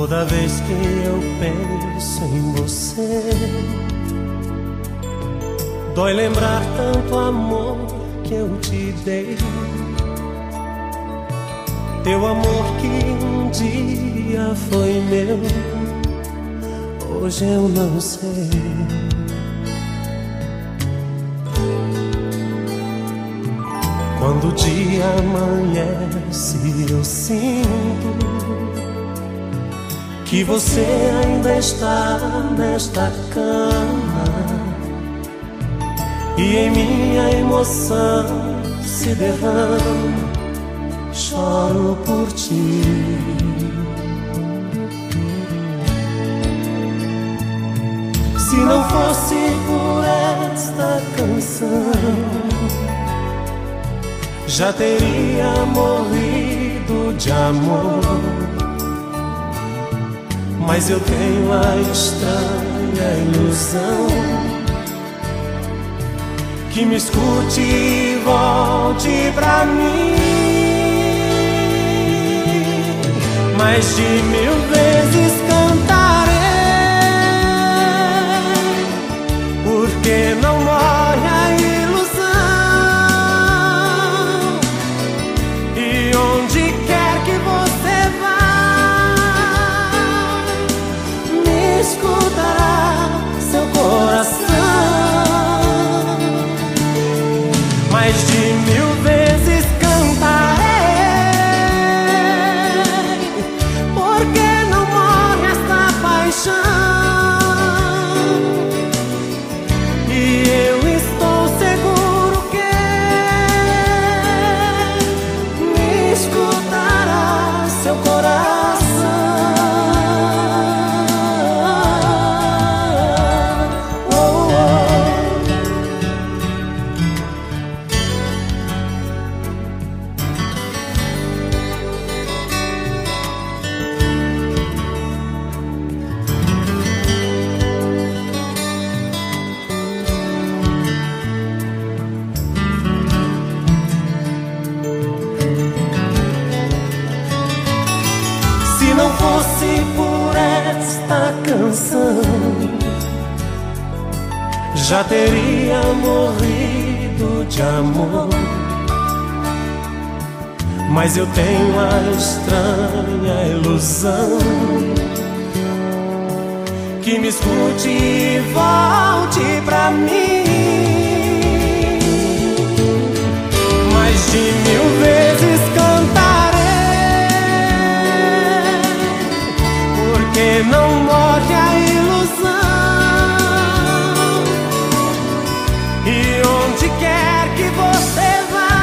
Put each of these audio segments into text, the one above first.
Toda vez que eu penso em você, dói lembrar tanto amor que eu te dei. Teu amor que um dia foi meu, hoje eu não sei. Quando o dia amanhece, eu sinto que você ainda está nesta cama e em minha emoção se derrama. Choro por ti. Se não fosse por esta canção, já teria morrido de amor mas eu tenho a estranha ilusão que me escute e volte pra mim. Mais de mil vezes canção, já teria morrido de amor. Mas eu tenho a estranha ilusão que me escute e volte pra mim. Mais de mil vezes cantarei, porque não morre a ilusão. E onde quer que você vá,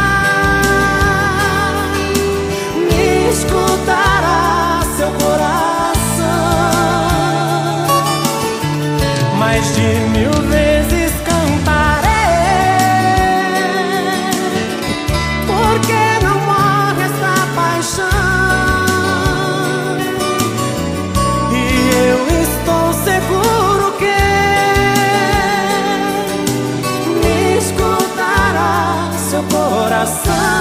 me escutará seu coração. Mais de mil me escutará seu coração.